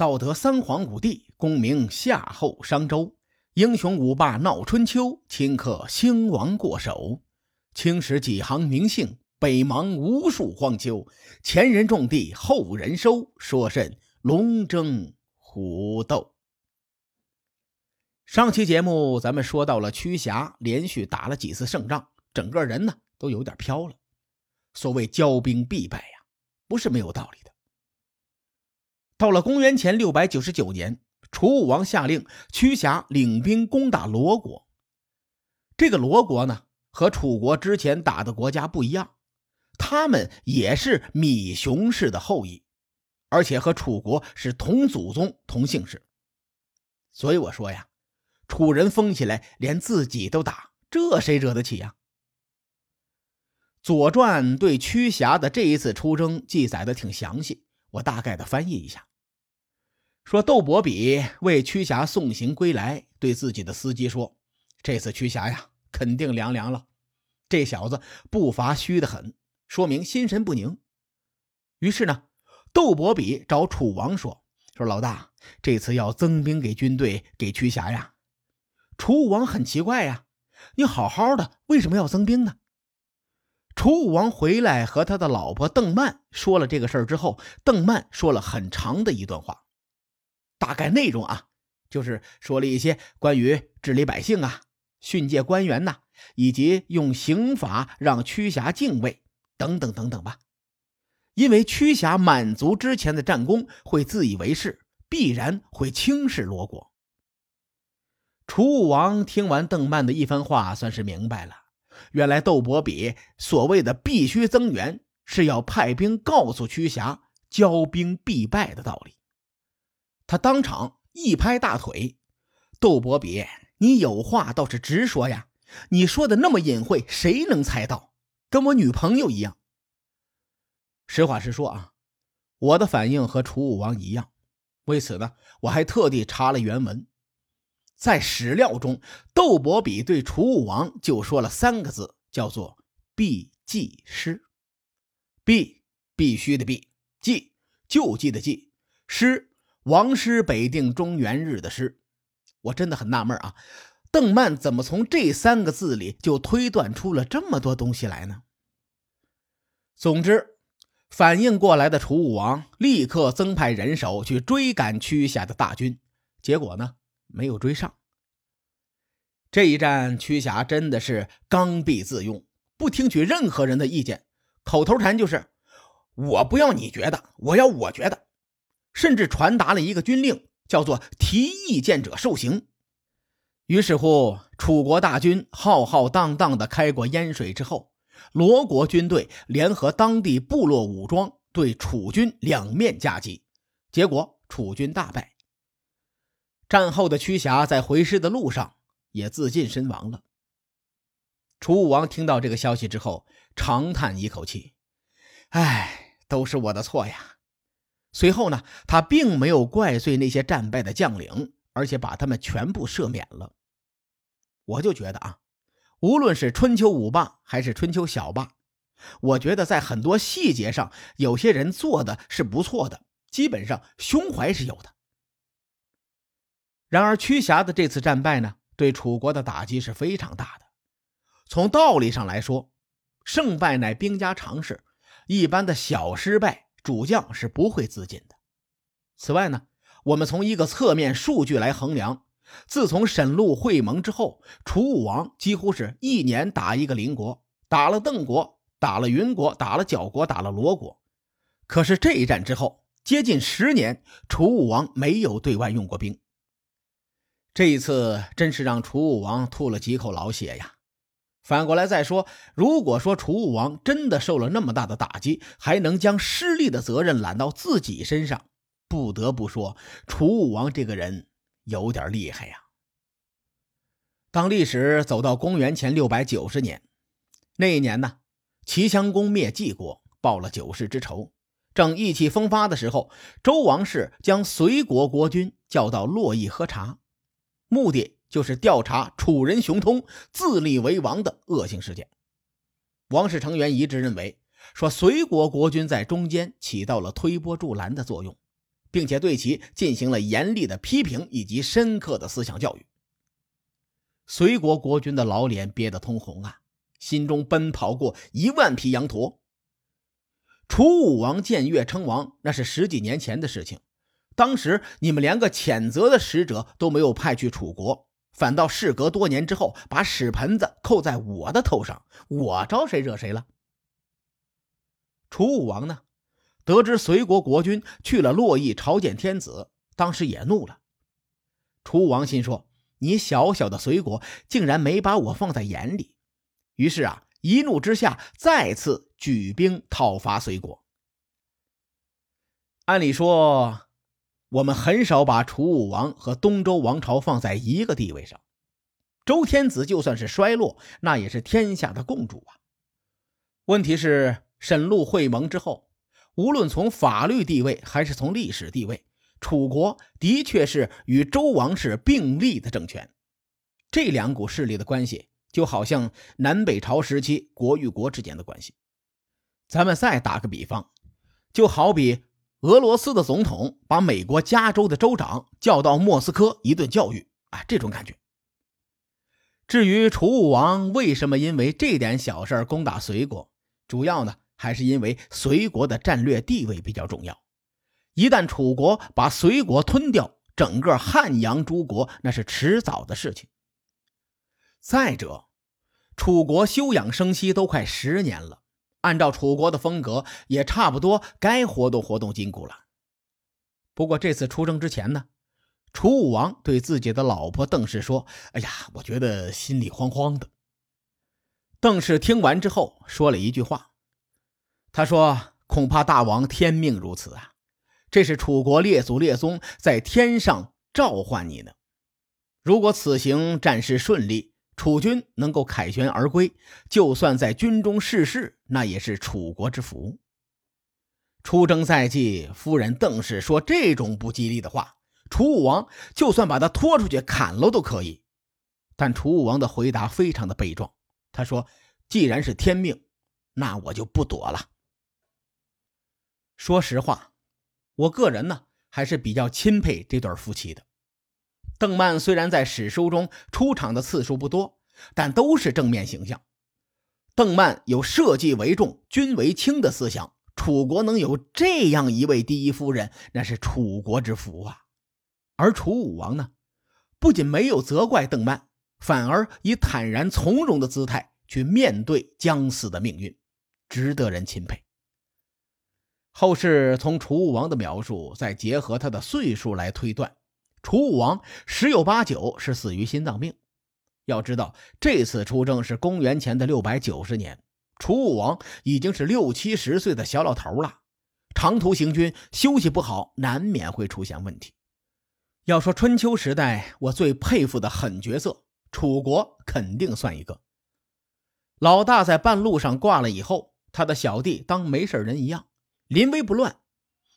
道德三皇五帝，功名夏后商周，英雄五霸闹春秋，顷刻兴亡过手。青史几行名姓，北邙无数荒丘。前人种地，后人收，说甚龙争虎斗？上期节目咱们说到了屈瑕连续打了几次胜仗，整个人呢都有点飘了。所谓骄兵必败呀，不是没有道理的。到了公元前六百九十九年，楚武王下令屈瑕领兵攻打罗国。这个罗国呢，和楚国之前打的国家不一样，他们也是芈熊氏的后裔，而且和楚国是同祖宗、同姓氏。所以我说呀，楚人疯起来连自己都打，这谁惹得起呀？《左传》对屈瑕的这一次出征记载的挺详细，我大概的翻译一下。说窦伯比为屈瑕送行归来，对自己的司机说：“这次屈瑕呀，肯定凉凉了。这小子步伐虚得很，说明心神不宁。”于是呢，窦伯比找楚王说：“说老大，这次要增兵给军队，给屈瑕呀。”楚武王很奇怪呀，你好好的，为什么要增兵呢？楚武王回来和他的老婆邓曼说了这个事儿之后，邓曼说了很长的一段话。大概内容啊，就是说了一些关于治理百姓啊、训诫官员呐，以及用刑法让屈瑕敬畏等等等等吧。因为屈瑕满足之前的战功，会自以为是，必然会轻视罗国。楚武王听完邓曼的一番话，算是明白了，原来窦伯比所谓的必须增援，是要派兵告诉屈瑕骄兵必败的道理。他当场一拍大腿：“窦伯比，你有话倒是直说呀！你说的那么隐晦，谁能猜到？跟我女朋友一样。”实话实说啊，我的反应和楚武王一样。为此呢，我还特地查了原文，在史料中，窦伯比对楚武王就说了三个字，叫做“必济师”。必必须的必，济救济的济，师。王师北定中原日的师，我真的很纳闷啊，邓曼怎么从这三个字里就推断出了这么多东西来呢？总之，反应过来的楚武王立刻增派人手去追赶屈瑕的大军，结果呢，没有追上。这一战，屈瑕真的是刚愎自用，不听取任何人的意见，口头禅就是“我不要你觉得，我要我觉得”。甚至传达了一个军令，叫做“提意见者受刑”。于是乎，楚国大军浩浩荡荡地开过淹水之后，罗国军队联合当地部落武装，对楚军两面夹击，结果楚军大败。战后的屈瑕在回师的路上也自尽身亡了。楚武王听到这个消息之后，长叹一口气：“哎，都是我的错呀。”随后呢，他并没有怪罪那些战败的将领，而且把他们全部赦免了。我就觉得啊，无论是春秋五霸还是春秋小霸，我觉得在很多细节上，有些人做的是不错的，基本上胸怀是有的。然而，屈瑕的这次战败呢，对楚国的打击是非常大的。从道理上来说，胜败乃兵家常事，一般的小失败。主将是不会自尽的。此外呢，我们从一个侧面数据来衡量，自从沈陆会盟之后，楚武王几乎是一年打一个邻国，打了邓国，打了云国，打了角国，打了罗国。可是这一战之后，接近十年，楚武王没有对外用过兵。这一次真是让楚武王吐了几口老血呀。反过来再说，如果说楚武王真的受了那么大的打击，还能将失利的责任揽到自己身上，不得不说，楚武王这个人有点厉害呀。当历史走到公元前六百九十年，那一年呢，齐襄公灭晋国，报了九世之仇，正意气风发的时候，周王室将随国国君叫到洛邑喝茶，目的。就是调查楚人熊通自立为王的恶性事件。王室成员一致认为，说隋国国君在中间起到了推波助澜的作用，并且对其进行了严厉的批评以及深刻的思想教育。隋国国君的老脸憋得通红啊，心中奔跑过一万匹羊驼。楚武王建越称王，那是十几年前的事情。当时你们连个谴责的使者都没有派去楚国，反倒事隔多年之后把屎盆子扣在我的头上，我招谁惹谁了？楚武王呢？得知隋国国君去了洛邑朝见天子，当时也怒了。楚武王心说：“你小小的隋国竟然没把我放在眼里。”于是啊，一怒之下再次举兵讨伐隋国。按理说，我们很少把楚武王和东周王朝放在一个地位上。周天子就算是衰落，那也是天下的共主啊。问题是，沈陆会盟之后。无论从法律地位还是从历史地位，楚国的确是与周王室并立的政权。这两股势力的关系，就好像南北朝时期国与国之间的关系。咱们再打个比方，就好比俄罗斯的总统把美国加州的州长叫到莫斯科一顿教育啊，这种感觉。至于楚武王为什么因为这点小事攻打隋国，主要呢？还是因为隋国的战略地位比较重要，一旦楚国把隋国吞掉，整个汉阳诸国那是迟早的事情。再者，楚国休养生息都快十年了，按照楚国的风格，也差不多该活动活动筋骨了。不过这次出征之前呢，楚武王对自己的老婆邓氏说：“哎呀，我觉得心里慌慌的。”邓氏听完之后说了一句话。他说：“恐怕大王天命如此啊，这是楚国列祖列宗在天上召唤你呢。如果此行战事顺利，楚军能够凯旋而归，就算在军中逝世，那也是楚国之福。出征在即，夫人邓氏说这种不吉利的话，楚武王就算把他拖出去砍了都可以。但楚武王的回答非常的悲壮，他说：既然是天命，那我就不躲了。”说实话，我个人呢还是比较钦佩这对夫妻的。邓曼虽然在史书中出场的次数不多，但都是正面形象。邓曼有社稷为重、君为轻的思想，楚国能有这样一位第一夫人，那是楚国之福啊。而楚武王呢，不仅没有责怪邓曼，反而以坦然从容的姿态去面对将死的命运，值得人钦佩。后世从楚武王的描述，再结合他的岁数来推断，楚武王十有八九是死于心脏病。要知道，这次出征是公元前的六百九十年，楚武王已经是六七十岁的小老头了，长途行军休息不好，难免会出现问题。要说春秋时代我最佩服的狠角色，楚国肯定算一个。老大在半路上挂了以后，他的小弟当没事人一样。临危不乱，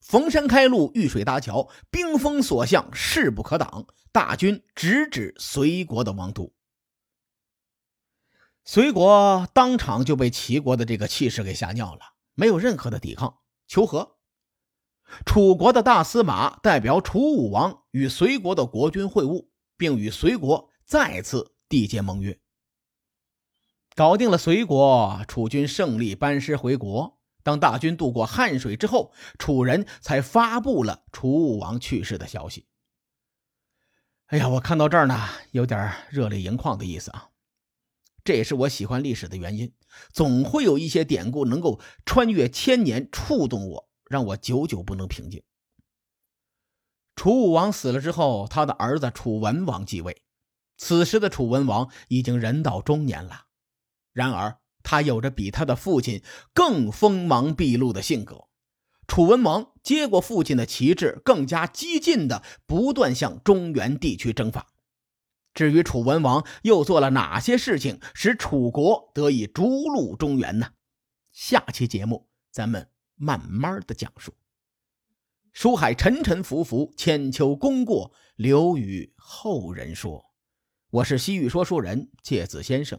逢山开路，遇水搭桥，兵锋所向，势不可挡。大军直指隋国的王都，隋国当场就被齐国的这个气势给吓尿了，没有任何的抵抗，求和。楚国的大司马代表楚武王与隋国的国君会晤，并与隋国再次缔结盟约，搞定了隋国，楚军胜利班师回国。当大军渡过汉水之后，楚人才发布了楚武王去世的消息。哎呀，我看到这儿呢，有点热泪盈眶的意思啊！这也是我喜欢历史的原因，总会有一些典故能够穿越千年，触动我，让我久久不能平静。楚武王死了之后，他的儿子楚文王继位。此时的楚文王已经人到中年了，然而。他有着比他的父亲更锋芒毕露的性格。楚文王接过父亲的旗帜，更加激进的不断向中原地区征伐。至于楚文王又做了哪些事情，使楚国得以逐鹿中原呢？下期节目咱们慢慢的讲述。书海沉沉浮浮，千秋功过留与后人说。我是西域说书人介子先生。